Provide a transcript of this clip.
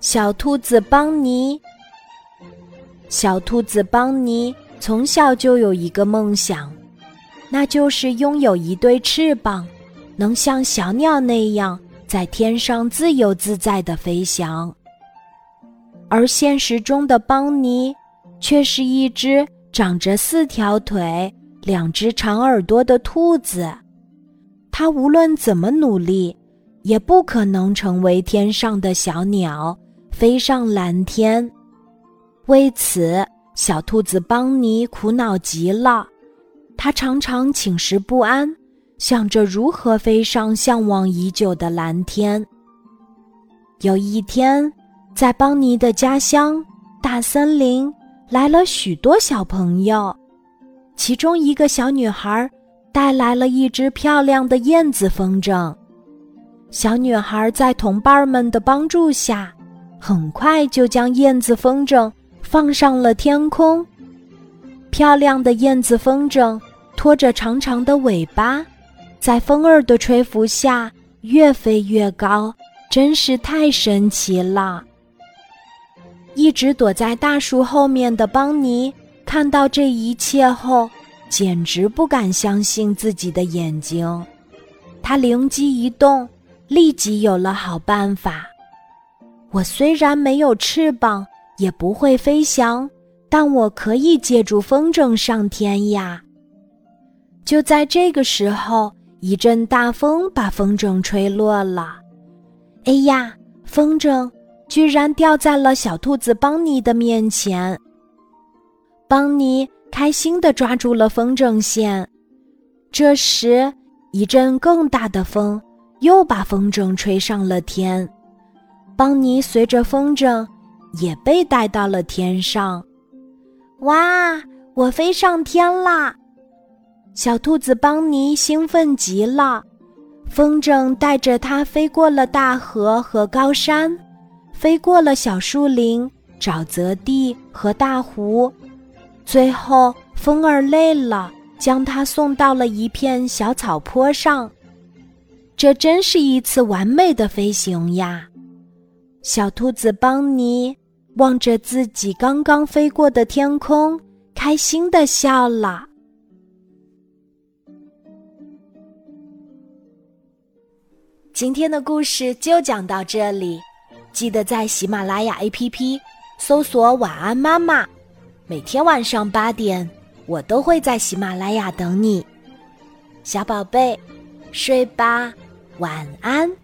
小兔子邦尼。小兔子邦尼从小就有一个梦想，那就是拥有一对翅膀，能像小鸟那样在天上自由自在的飞翔。而现实中的邦尼，却是一只长着四条腿、两只长耳朵的兔子。它无论怎么努力，也不可能成为天上的小鸟，飞上蓝天。为此，小兔子邦尼苦恼极了。他常常寝食不安，想着如何飞上向往已久的蓝天。有一天，在邦尼的家乡大森林，来了许多小朋友，其中一个小女孩带来了一只漂亮的燕子风筝。小女孩在同伴们的帮助下，很快就将燕子风筝。放上了天空，漂亮的燕子风筝拖着长长的尾巴，在风儿的吹拂下越飞越高，真是太神奇了。一直躲在大树后面的邦尼看到这一切后，简直不敢相信自己的眼睛。他灵机一动，立即有了好办法。我虽然没有翅膀。也不会飞翔，但我可以借助风筝上天呀！就在这个时候，一阵大风把风筝吹落了。哎呀，风筝居然掉在了小兔子邦尼的面前。邦尼开心地抓住了风筝线。这时，一阵更大的风又把风筝吹上了天。邦尼随着风筝。也被带到了天上，哇！我飞上天啦！小兔子邦尼兴奋极了，风筝带着它飞过了大河和高山，飞过了小树林、沼泽地和大湖，最后风儿累了，将它送到了一片小草坡上。这真是一次完美的飞行呀！小兔子邦尼。望着自己刚刚飞过的天空，开心的笑了。今天的故事就讲到这里，记得在喜马拉雅 APP 搜索“晚安妈妈”，每天晚上八点，我都会在喜马拉雅等你，小宝贝，睡吧，晚安。